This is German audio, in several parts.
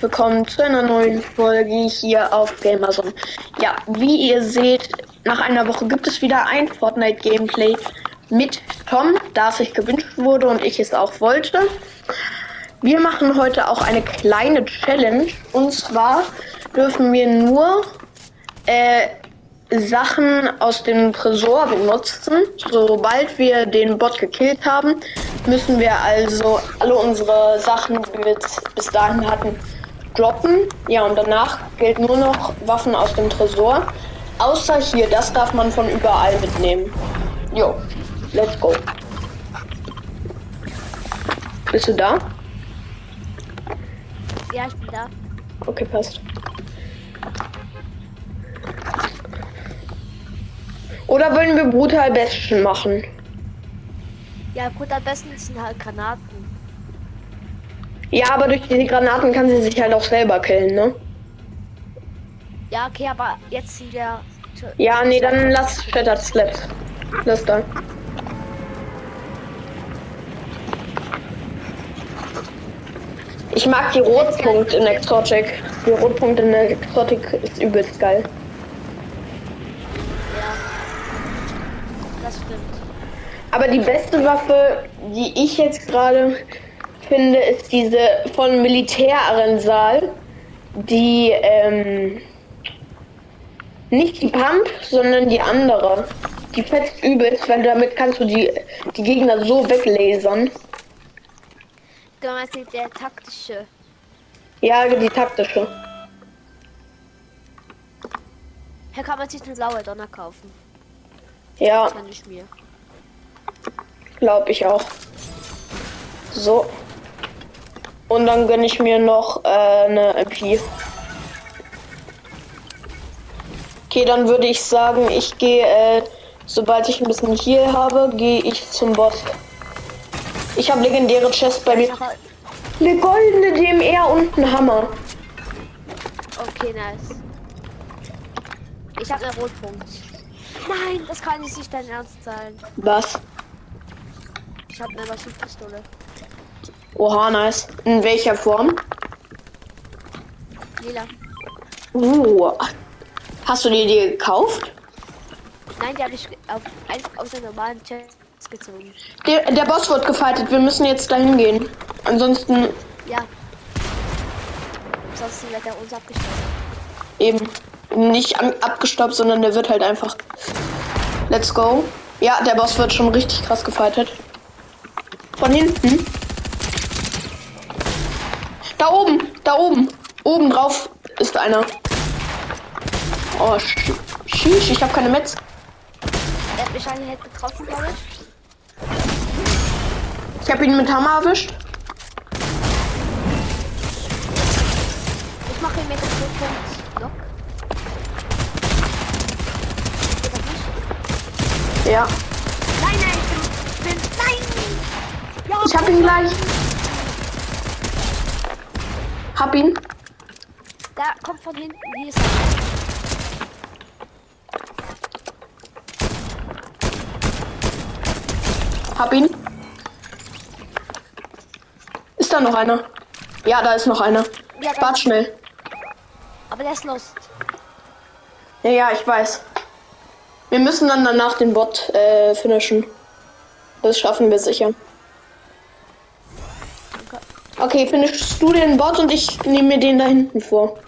willkommen zu einer neuen Folge hier auf Gamerzone. Ja, wie ihr seht, nach einer Woche gibt es wieder ein Fortnite-Gameplay mit Tom, da es sich gewünscht wurde und ich es auch wollte. Wir machen heute auch eine kleine Challenge und zwar dürfen wir nur äh, Sachen aus dem Tresor benutzen. Sobald wir den Bot gekillt haben, müssen wir also alle unsere Sachen, die wir bis dahin hatten, droppen. Ja, und danach gilt nur noch Waffen aus dem Tresor. Außer hier, das darf man von überall mitnehmen. Jo, let's go. Bist du da? Ja, ich bin da. Okay, passt. Oder wollen wir brutal Bestien machen? Ja, gut, am besten sind halt Granaten. Ja, aber durch die Granaten kann sie sich halt auch selber killen, ne? Ja, okay, aber jetzt sind wir. Ja, nee, dann lass Shattered Slaps. Lass da. Ich mag die Rotpunkt in Exotic. Die Rotpunkt in Exotic ist übelst geil. das stimmt. Aber die beste Waffe, die ich jetzt gerade finde, ist diese von Militärarensal. Die, ähm, nicht die Pump, sondern die andere. Die fetzt übelst, weil damit kannst du die, die Gegner so weglasern. Du meinst der taktische. Ja, die taktische. Hier kann man sich eine blaue Donner kaufen. Ja. Kann ich mir. Glaube ich auch. So. Und dann gönne ich mir noch äh, eine MP. Okay, dann würde ich sagen, ich gehe, äh, sobald ich ein bisschen Heal habe, gehe ich zum Boss. Ich habe legendäre Chest bei mir. Eine goldene DMR und ein Hammer. Okay, nice. Ich habe einen Rotpunkt. Nein, das kann nicht sich dein Ernst sein. Was? Ich habe eine Maschinenpistole. Oha, nice. In welcher Form? Lila. Uh, hast du dir die gekauft? Nein, die habe ich auf, einfach aus der normalen Chest gezogen. Der, der Boss wird gefightet. Wir müssen jetzt dahin gehen. Ansonsten Ja. Ansonsten wird er uns abgestoppt. eben nicht an, abgestoppt, sondern der wird halt einfach. Let's go. Ja, der Boss wird schon richtig krass gefightet. Von hinten. Da oben, da oben. Oben drauf ist einer. Oh, sch- sheesh, ich habe keine Metz. Er hat mich einen Hit getroffen, glaube ich. Ich habe ihn mit Hammer erwischt. Ich mache ihn mit dem Rotpunkt Lock. Ja, Nein, nein, ich bin. Ich bin nein! Ja, ich habe ihn gleich. Hab ihn. Da kommt von hinten. Hier ist er. Hab ihn. Ist da noch einer? Ja, da ist noch einer. Ja, Wart schnell. Aber der ist lost. Ja, ja, ich weiß. Wir müssen dann danach den Bot äh, finishen. Das schaffen wir sicher. Okay, finishst du den Bot und ich nehme mir den da hinten vor.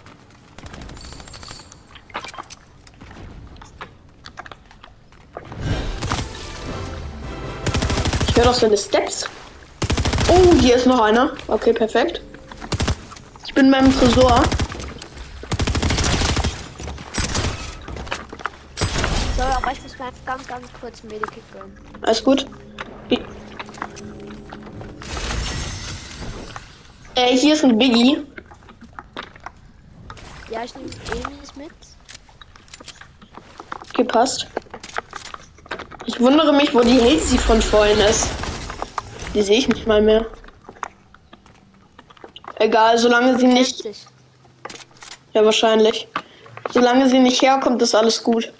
Ich höre doch seine Steps. Oh, hier ist noch einer. Okay, perfekt. Ich bin beim Tresor. So, aber ich muss einfach ganz, ganz kurz Medikit gönnen. Alles gut. Äh, hier ist ein Biggie. Ja, ich nehme Emis mit. Gepasst. Ich wundere mich, wo die Hazy von vorhin ist. Die sehe ich nicht mal mehr. Egal, solange sie nicht. 60. Ja, wahrscheinlich. Solange sie nicht herkommt, ist alles gut.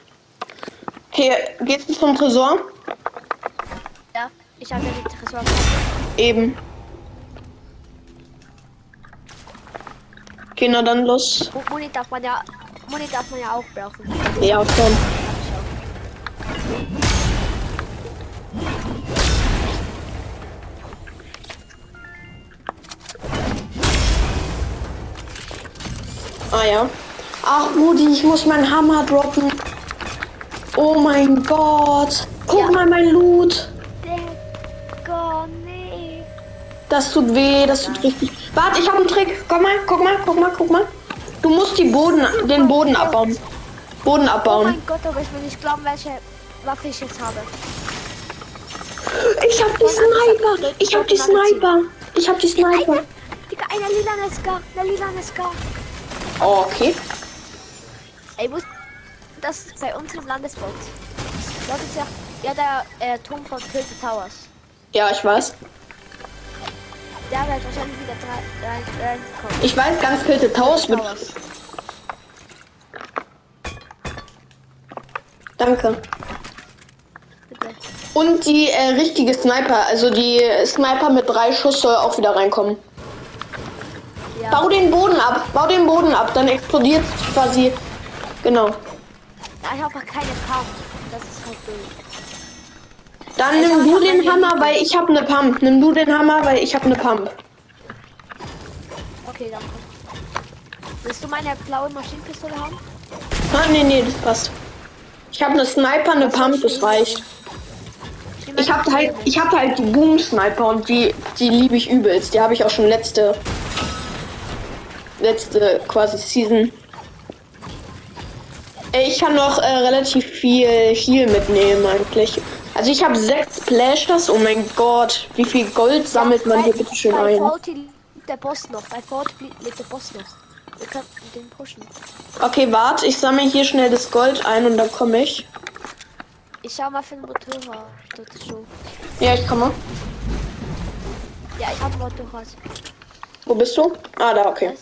Okay, geht's zum Tresor? Ja, ich habe ja die Tresor. Eben. Okay, na dann los. Mu- Muni darf man ja, Muni darf man ja auch brauchen. Ja, schon. Ah ja. Ach, Rudi, ich muss meinen Hammer droppen. Oh mein Gott. Guck Ja. mal mein Loot. Das tut weh, das tut richtig. Warte, ich habe einen Trick. Guck mal, guck mal, guck mal, guck mal. Du musst die Boden, den Boden abbauen. Boden Oh abbauen. mein Gott, aber ich will nicht glauben, welche Waffe ich jetzt habe. Ich hab die Sniper. Ich hab die Sniper. Ich hab die Sniper. Digga, eine lila Ska, eine lila Ska. Oh, okay. Ey, wo ist das bei uns im Landesboot? Dort ist ja, ja der äh, Turm von Tilted Towers. Ja, ich weiß. Der wird wahrscheinlich wieder drei- rein, reinkommen. Ich weiß ganz Tilted Towers. Towers. Danke. Bitte. Und die äh, richtige Sniper, also die Sniper mit drei Schuss soll auch wieder reinkommen. Ja. Bau den Boden ab, bau den Boden ab, dann explodiert quasi. Genau. Ja, ich habe keine Pump. Das ist halt blöd. Dann nimm du den Hammer, weil ich habe eine Pump. Nimm du den Hammer, weil ich habe eine Pump. Okay, danke. Willst du meine blaue Maschinenpistole haben? Ah, nee, nee, das passt. Ich habe eine Sniper, eine Pump, das reicht. Ich habe halt, ich habe halt die Boom Sniper und die, die liebe ich übelst. Die habe ich auch schon letzte, letzte quasi Season. Ich kann noch äh, relativ viel Heal mitnehmen eigentlich. Also ich habe sechs Splashers. Oh mein Gott, wie viel Gold sammelt man hier bitte schön bei ein? Liegt der Boss noch. Bei Forti liegt der Boss noch. Wir könnten den pushen. Okay, warte, ich sammle hier schnell das Gold ein und dann komme ich. Ich schau mal für den Motorrad. So. Ja, ich komme. Ja, ich habe ein Motorrad. Wo bist du? Ah, da, okay.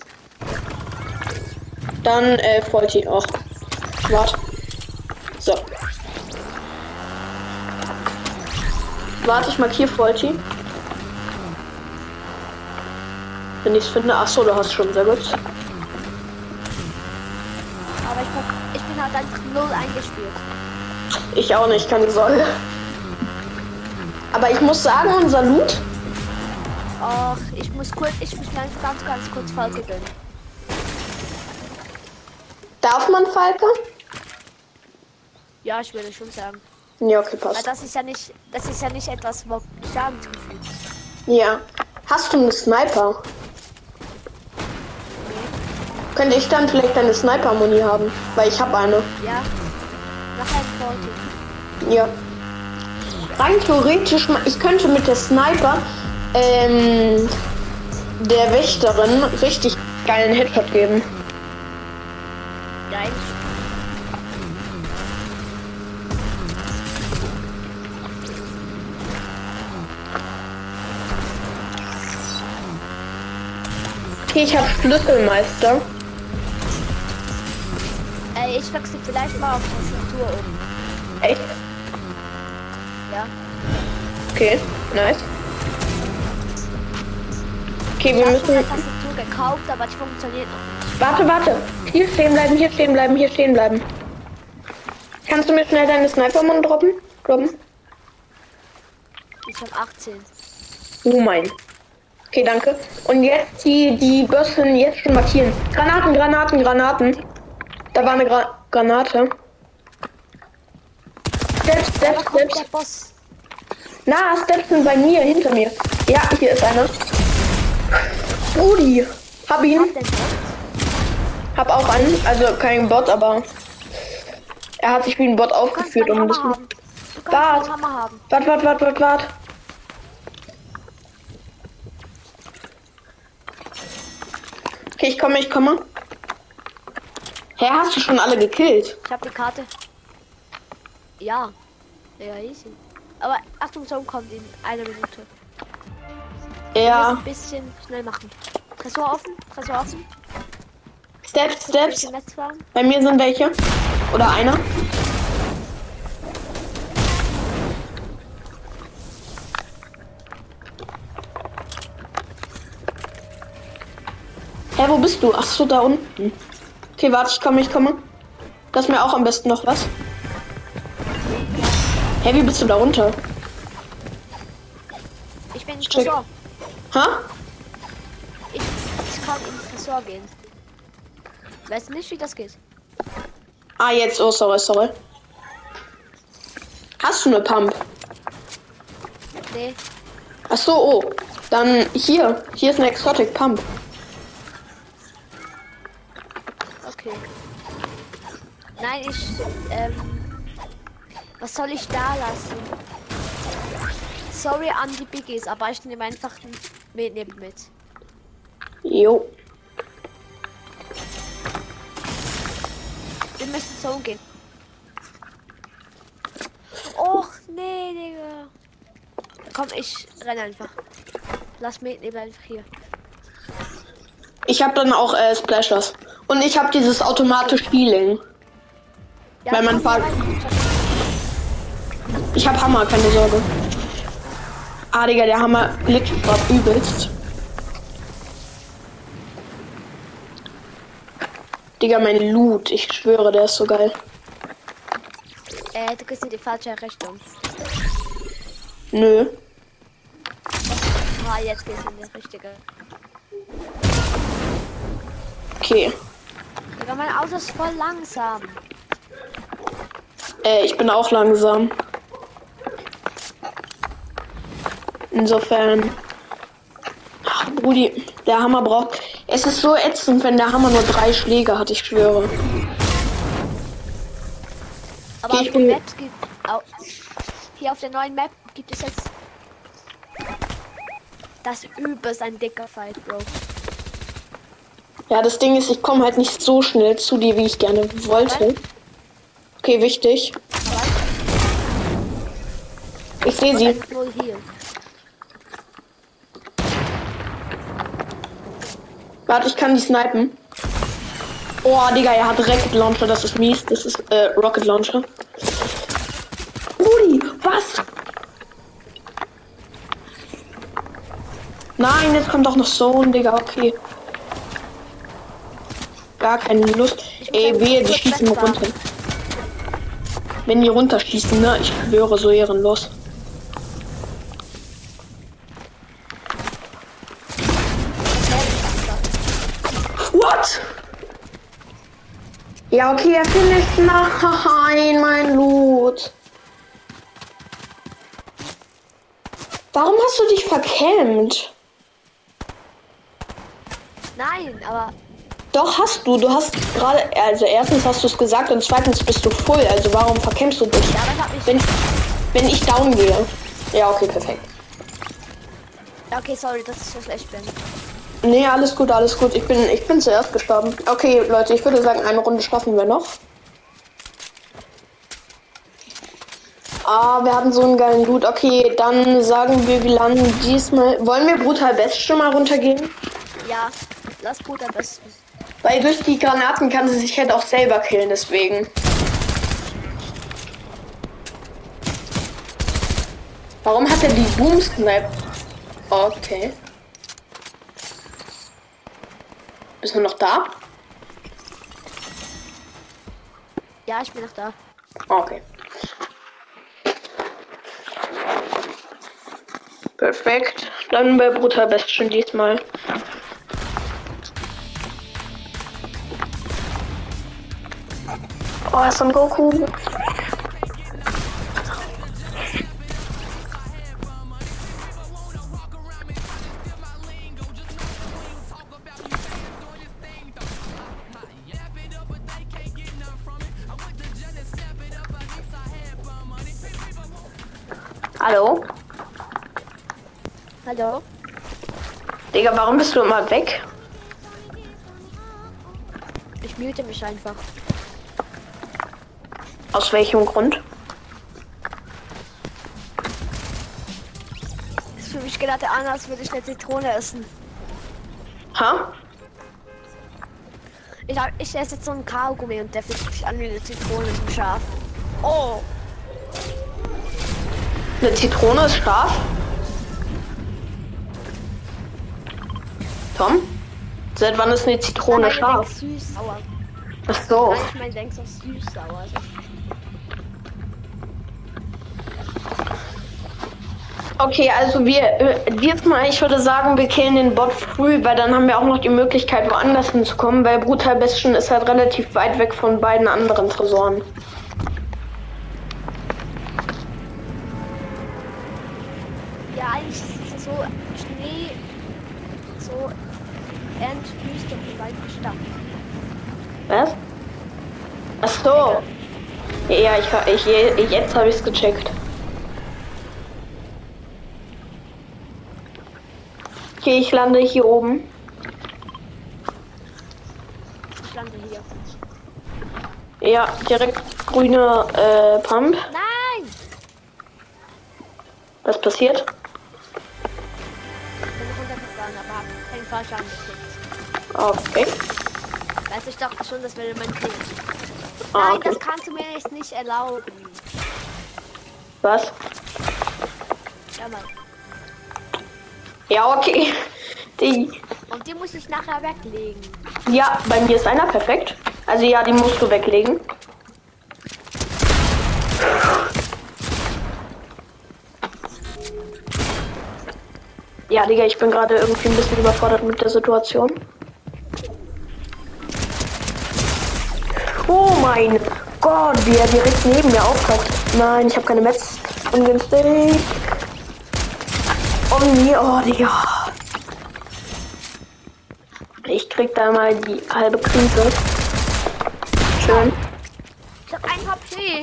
Dann äh, Volti auch. Warte. So. Warte, ich markiere Volti. Wenn ich es finde. Ach so, du hast schon sehr gut. Aber ich, ich bin halt einfach null eingespielt. Ich auch nicht, keine Sorge. Aber ich muss sagen, unser Loot. Ach, ich muss kurz, ich muss mir einfach ganz, ganz kurz Falke gönnen. Darf man Falke? Ja, ich würde schon sagen. Ja, okay, Weil passt. das ist ja nicht, das ist ja nicht etwas, wo Schaden zugefügt. Ja. Hast du einen Sniper? Könnte ich dann vielleicht eine Sniper-Muni haben? Weil ich habe eine. Ja. Nachher ein Forti. Ja. Rein theoretisch, ich könnte mit der Sniper ähm, der Wächterin richtig geilen Headshot geben. Ja, Okay, ich habe Schlüsselmeister. Ey, ich wechsle vielleicht mal auf Tastatur um. Echt? Ja. Okay, nice. Okay, Ich wir müssen. Tastatur gekauft, aber die funktioniert noch nicht. Warte, warte. Hier stehen bleiben, hier stehen bleiben, hier stehen bleiben. Kannst du mir schnell deine Sniper-Mund droppen? Droppen? Ich habe 18. Oh mein. Okay, danke. Und jetzt die, die Bössen jetzt schon markieren. Granaten, Granaten, Granaten. Da war eine Gra Granate. Steps, Steps, kommt der Steps. Boss. Na, Steps sind bei mir, hinter mir. Ja, hier ist einer. Rudi. Hab ihn. Hab auch einen. Also kein Bot, aber er hat sich wie ein Bot aufgeführt, um das. Wart. Wart, wart, wart, wart, Okay, ich komme, ich komme. Hä, hast du schon alle gekillt? Ich habe die Karte. Ja. Ja, easy. Aber Achtung, Zone kommt in einer Minute. Ja. ein bisschen schnell machen. Tresor offen, Tresor offen. Steps, Steps. Bei mir sind welche. Oder einer. Hä, wo bist du? Ach so, da unten. Okay, warte, ich komme, ich komme. Lass mir auch am besten noch was. Hey, wie bist du da runter? Ich bin im. Tresor. Ha? Ich, ich kann in Tresor gehen. Weißt du nicht, wie das geht? Ah, jetzt. Oh, sorry, sorry. Hast du eine Pump? Nee. Ach so, oh. Dann hier. Hier ist eine Exotic Pump. Nein, ich. Ähm, was soll ich da lassen? Sorry an die Biggies, aber ich nehme einfach ein Mitnehmen mit. Jo. Wir müssen so gehen. Och, nee, Digga. Komm, ich renne einfach. Lass mitnehmen einfach hier. Ich habe dann auch äh, Splashers. Und ich habe dieses automatisch Healing. Ja, Weil man fahr-. Ich habe Hammer, keine Sorge. Ah, Digga, der Hammer glitscht grad übelst. Digga, mein Loot. Ich schwöre, der ist so geil. Äh, du gehst in die falsche Richtung. Nö. Ah, jetzt gehst du in die richtige. Okay. Digga, mein Auto ist voll langsam. Äh, ich bin auch langsam. Insofern. Ach, Brudi, der Hammer braucht. Es ist so ätzend, wenn der Hammer nur drei Schläge hat, ich schwöre. Aber Okay, ich bin- Maps gibt. Hier auf der neuen Map gibt es jetzt. Das übelst ein dicker Fight, Bro. Ja, das Ding ist, ich komme halt nicht so schnell zu dir, wie ich gerne wollte. Okay, wichtig. Ich sehe sie. Warte, ich kann die snipen. Oh, Digga, er hat Rocket Launcher, das ist mies. Das ist äh, Rocket Launcher. Ui, was? Nein, jetzt kommt auch noch Zone, Digga, okay. Gar keine Lust. Ey, wehe, die schießen runter. Wenn die runterschießen, ne? Ich schwöre, so ehrenlos. What? Ja, okay, er findet Nein, mein Loot. Warum hast du dich verkämmt? Nein, aber Doch, hast du. Du hast gerade, also erstens hast du es gesagt und zweitens bist du full. Also warum verkämmst du dich? ja, das hat mich. Wenn, wenn ich down gehe. Ja, okay, perfekt. Okay, sorry, dass ich so schlecht bin. Nee, alles gut, alles gut. Ich bin, ich bin zuerst gestorben. Okay, Leute, ich würde sagen, eine Runde schaffen wir noch. Ah, wir hatten so einen geilen Loot. Okay, dann sagen wir, wir landen diesmal. Wollen wir brutal best schon mal runtergehen? Ja, lass gut am besten. Weil durch die Granaten kann sie sich halt auch selber killen, deswegen. Warum hat er die Boom Snipe? Okay. Bist du noch da? Ja, ich bin noch da. Okay. Perfekt. Dann bei Brutal Best schon diesmal. Oh, ist ein Goku. Hallo? Hallo? Digga, warum bist du immer weg? Ich mute mich einfach. Aus welchem Grund? Ist für mich gerade an, als würde ich eine Zitrone essen. Ha? Ich, hab, ich esse jetzt so einen Kaugummi und der fühlt sich an wie eine Zitrone, so scharf. Oh! Eine Zitrone ist scharf. Tom? Seit wann ist eine Zitrone Nein, scharf? Süß, sauer. Ach so. Nein, ich meine, denkst du süß, sauer. Also, Okay, also wir äh, diesmal, ich würde sagen, wir killen den Bot früh, weil dann haben wir auch noch die Möglichkeit, woanders hinzukommen, weil Brutal Bastion ist halt relativ weit weg von beiden anderen Tresoren. ja, eigentlich ist es so Schnee, so Ernstwüste und weit Stadt. Was? Ach so. Ja, ich, ich, ich jetzt habe ich es gecheckt. Okay, ich lande hier oben. Ich lande hier. Ja, direkt grüne äh, Pump. Nein! Was passiert? Ich bin runtergefahren, aber hab keinen Fahrschaden gekriegt. Okay. Weißt du, ich dachte schon, das wäre mein Kind. Ah, Nein, okay. das kannst du mir echt nicht erlauben. Was? Ja, Mann. Ja, okay. Die, Und die muss ich nachher weglegen. ja, bei mir ist einer perfekt. Also ja, die musst du weglegen. Ja, Digga, ich bin gerade irgendwie ein bisschen überfordert mit der Situation. Oh mein Gott, wie er direkt neben mir auftaucht. Nein, ich habe keine Metz. Ungünstig. Oh nee, oh Digga. Ich krieg da mal die halbe Krise. Schön. Ich hab ein HP.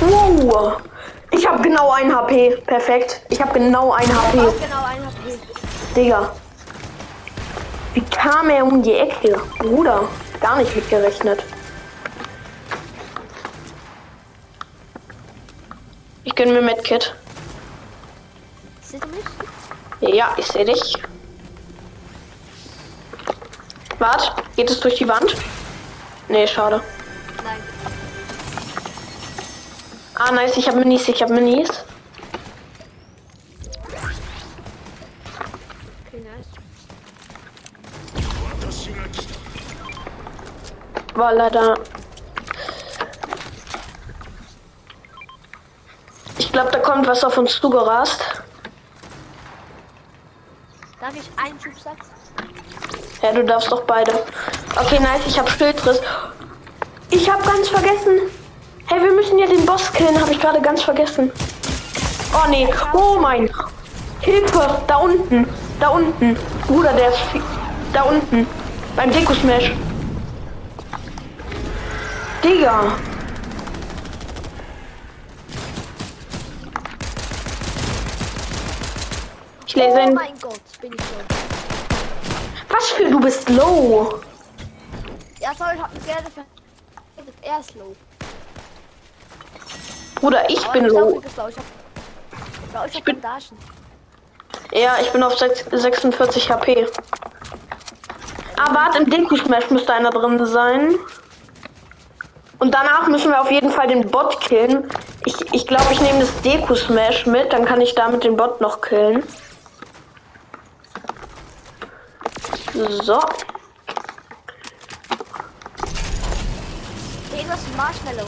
Wow. Ich habe genau ein HP. Perfekt. Ich habe genau ein HP. Auch genau ein HP. Digga. Wie kam er um die Ecke? Bruder, gar nicht mitgerechnet. Ich gönn mir Medkit. Siehst du mich? Ja, ich sehe dich. Wart, geht es durch die Wand? Nee, schade. Nein. Ah, nice, ich habe Minis, ich habe Minis. Okay, nice. War leider. Ich glaube, da kommt was auf uns zugerast. Ich einen Schubsatz? Ja, du darfst doch beide. Okay, nice, ich habe Schildriss. Ich habe ganz vergessen. Hey, wir müssen ja den Boss killen, habe ich gerade ganz vergessen. Oh nee, oh mein. Hilfe, da unten, da unten. Bruder, der ist da unten. Beim Deko Smash. Digga. Ich lese Oh ihn. mein Gott, bin ich tot. Was für du bist low. Ja, sorry, ich hab mich gerne ver... Er ist low. Bruder, ich Aber bin ich low. glaub, ich low. Ich hab... Ich hab bin- Bandagen. Ja, ich bin auf sechs- 46 HP. Ah, warte, im Deko Smash müsste einer drin sein. Und danach müssen wir auf jeden Fall den Bot killen. Ich glaube, ich, glaub, ich nehme das Deko Smash mit, dann kann ich damit den Bot noch killen. So. Hey, das ist ein Marshmallow.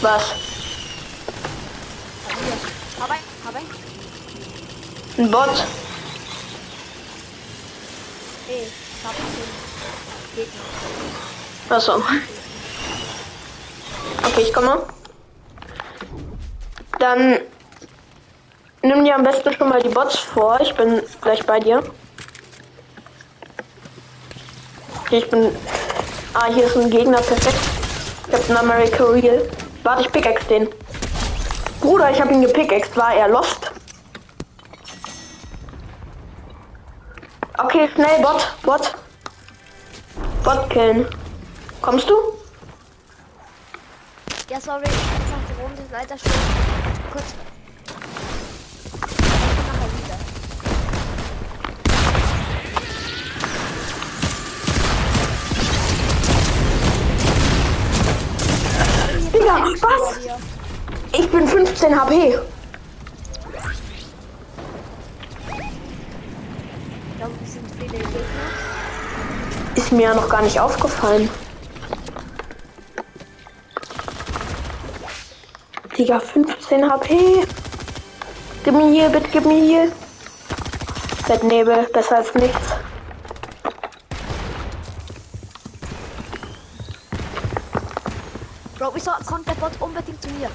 Was? Hab ein, hab ein. Ein Bot? Hey, ich hab den Gegner. Achso. Okay, ich komme. Dann nimm dir am besten schon mal die Bots vor. Ich bin gleich bei dir. Okay, ich bin. Ah, hier ist ein Gegner, perfekt. Captain America Real. Warte, ich pickaxe den. Bruder, ich habe ihn gepickaxed. War er lost? Okay, schnell, Bot, Bot. Bot killen. Kommst du? Ja, sorry, ich mach die Runde leider schon. Kurz. Bei was? Ich bin 15 HP. Viele. mir ja noch gar nicht aufgefallen. Digga, 15 HP. Gib mir hier, bitte gib mir hier. Bettnebel, besser als nichts. Wieso kommt der Bot unbedingt zu mir?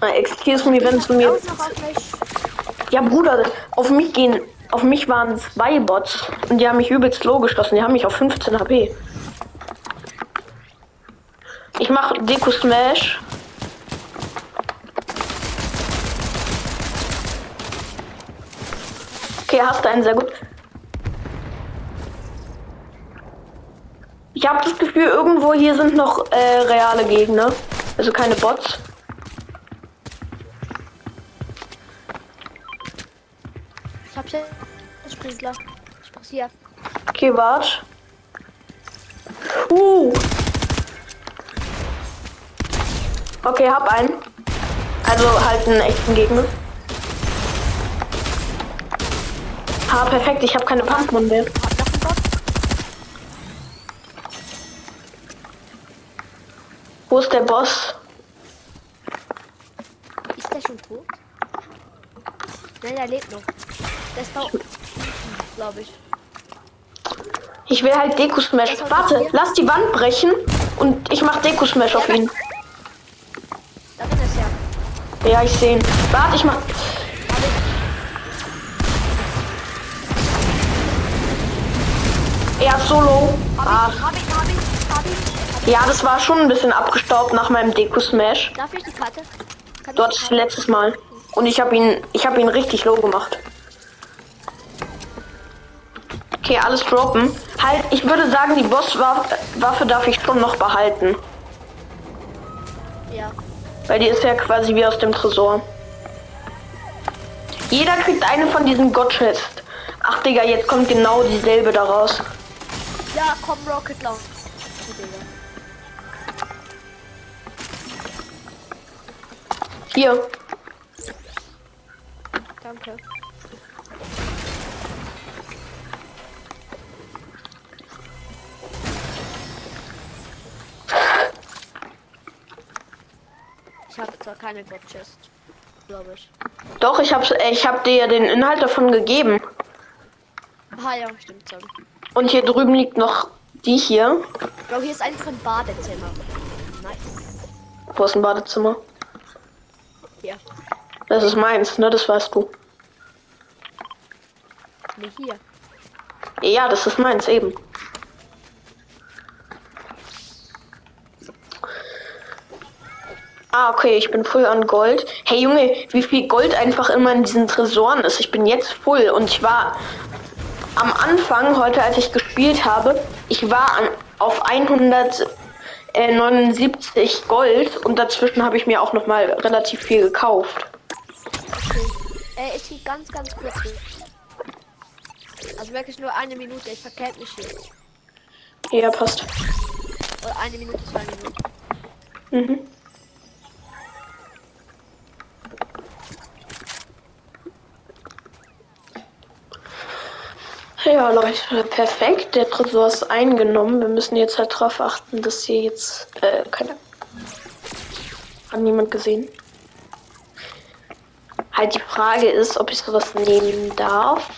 Na, excuse me, wenn du mir. Ja, Bruder, auf mich gehen. Auf mich waren zwei Bots und die haben mich übelst low geschossen. Die haben mich auf 15 HP. Ich mach Deko Smash. Okay, hast du einen sehr gut. Ich habe das Gefühl, irgendwo hier sind noch äh, reale Gegner. Also keine Bots. Ich hab hier Sprinkler. Ich brauch's hier. Okay, wart. Uh. Okay, hab einen. Also halt einen echten Gegner. Ha, perfekt, ich habe keine Pumpmon mehr. Hab noch einen Bot. Wo ist der Boss? Ist der schon tot? Nein, der lebt noch. Der ist da glaube ich. Ich will halt Deko Smash. Warte, hier. lass die Wand brechen und ich mach Deko Smash auf ihn. Darin ist er. Ja, ich sehe ihn. Warte, ich mach. Er ist solo. Hab Ah, ich, hab ich, hab ich, hab ich. Ja, das war schon ein bisschen abgestaubt nach meinem Deko Smash. Darf ich die Karte? Kann Dort ich Karte? letztes Mal. Und ich habe ihn, ich habe ihn richtig low gemacht. Okay, alles droppen. Halt, ich würde sagen, die Bosswaffe darf ich schon noch behalten. Ja. Weil die ist ja quasi wie aus dem Tresor. Jeder kriegt eine von diesen God-Chest. Ach Digga, jetzt kommt genau dieselbe daraus. Ja, komm, Rocket Launch. Hier. Danke. Ich habe zwar keine God Chest, glaube ich. Doch, ich hab's, äh, ich hab dir ja den Inhalt davon gegeben. Ah ja, stimmt schon. Und hier drüben liegt noch die hier. Bro, hier ist einfach ein Badezimmer. Nice. Wo ist ein Badezimmer? Das ist meins, ne? Das weißt du. Nee, hier. Ja, das ist meins eben. Ah, okay, ich bin voll an Gold. Hey Junge, wie viel Gold einfach immer in diesen Tresoren ist. Ich bin jetzt voll und ich war am Anfang, heute als ich gespielt habe, ich war an, auf 179 Gold und dazwischen habe ich mir auch noch mal relativ viel gekauft. Okay. Äh, ich gehe ganz, ganz kurz hin. Also wirklich nur eine Minute, ich verkehrt mich hier. Ja, passt. Oder eine Minute, zwei Minuten. Mhm. Ja, Leute, perfekt. Der Tresor ist eingenommen. Wir müssen jetzt halt darauf achten, dass hier jetzt äh, keine. Hat niemand gesehen? Halt die Frage ist, ob ich sowas nehmen darf.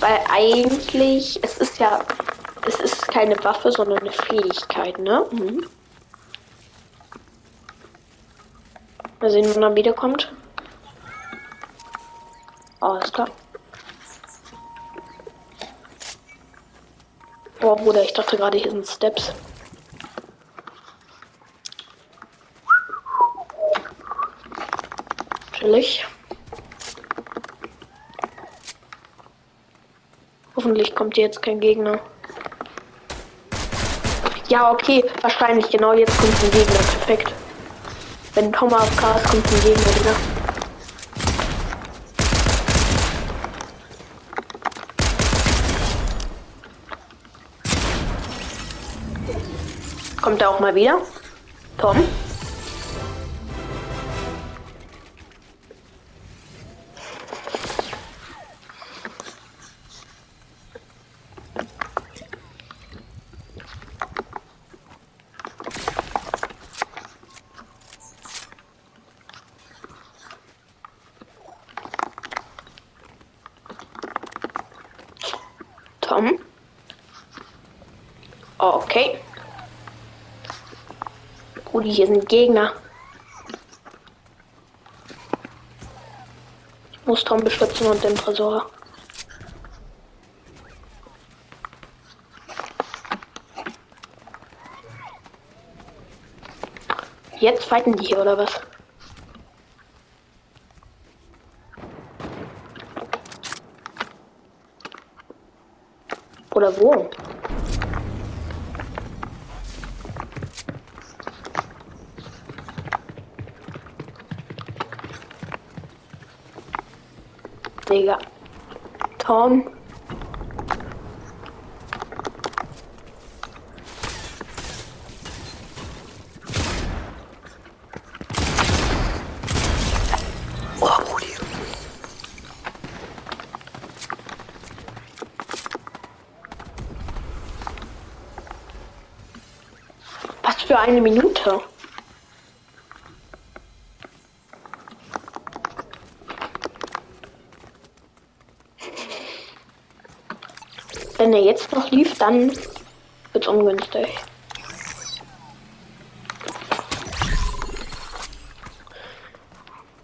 Weil eigentlich, es ist ja, es ist keine Waffe, sondern eine Fähigkeit, ne? Mhm. Mal sehen, wann er wiederkommt. Alles klar. Boah, Bruder, ich dachte gerade, hier sind Steps. Chillig. Hoffentlich kommt hier jetzt kein Gegner. Ja, okay, wahrscheinlich genau jetzt kommt ein Gegner. Perfekt. Wenn Tom auf Chaos kommt ein Gegner wieder. Kommt er auch mal wieder? Tom? Tom. Okay. Rudi, hier sind Gegner. Ich muss Tom beschützen und den Tresor. Jetzt fighten die hier, oder was? Oder wo? Digga. Tom. Für eine Minute? Wenn er jetzt noch lief, dann wird's ungünstig.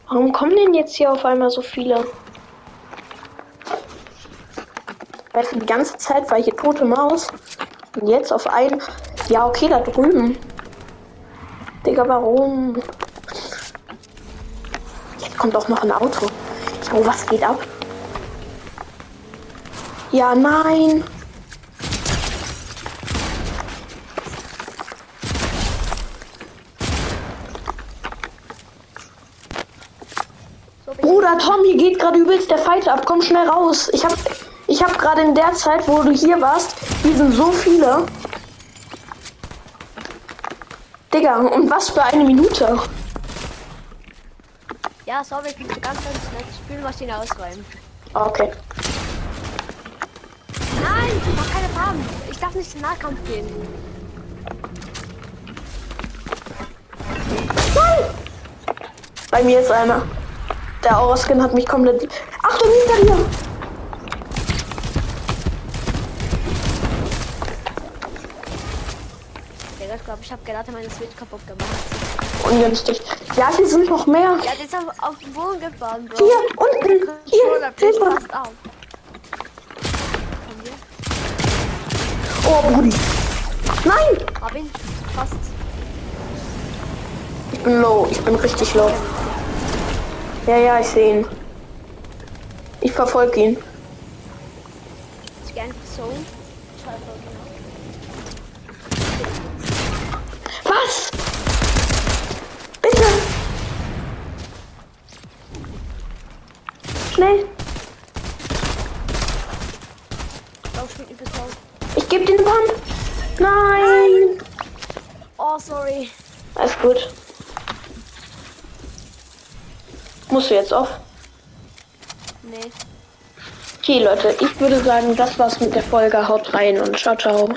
Warum kommen denn jetzt hier auf einmal so viele? Weißt du, die ganze Zeit war hier tote Maus. Und jetzt auf einen. Ja, okay, da drüben. Digga, warum? Jetzt kommt auch noch ein Auto. Jo, was geht ab? Ja, nein. Bruder Tom, hier geht gerade übelst der Fight ab. Komm schnell raus. Ich hab, ich hab gerade in der Zeit, wo du hier warst, hier sind so viele. Digga, und was für eine Minute? Ja, sorry, ich bin ganz, ganz nett. Spülmaschine ausräumen. Okay. Nein, ich mach keine Farben. Ich darf nicht in den Nahkampf gehen. Bei mir ist einer. Der Auraskin hat mich komplett. Achtung, hinter dir! Ich habe gerade meine Switch kaputt gemacht. Ungünstig. Ja, hier sind noch mehr. Ja, der ist auf, den Boden gefahren, Bro. Hier, unten. Hier, Hilfe. Oh, Brudi. Nein! Hab ihn. Fast. Ich bin low. Ich bin richtig low. Ja, ja, ich sehe ihn. Ich verfolge ihn. Ich einfach so. Zwei Folgen noch. Was? Bitte! Schnell! Ich gebe den Pump! Nein! Oh, sorry. Alles gut. Musst du jetzt auf? Nee. Okay, Leute, ich würde sagen, das war's mit der Folge. Haut rein und ciao, ciao.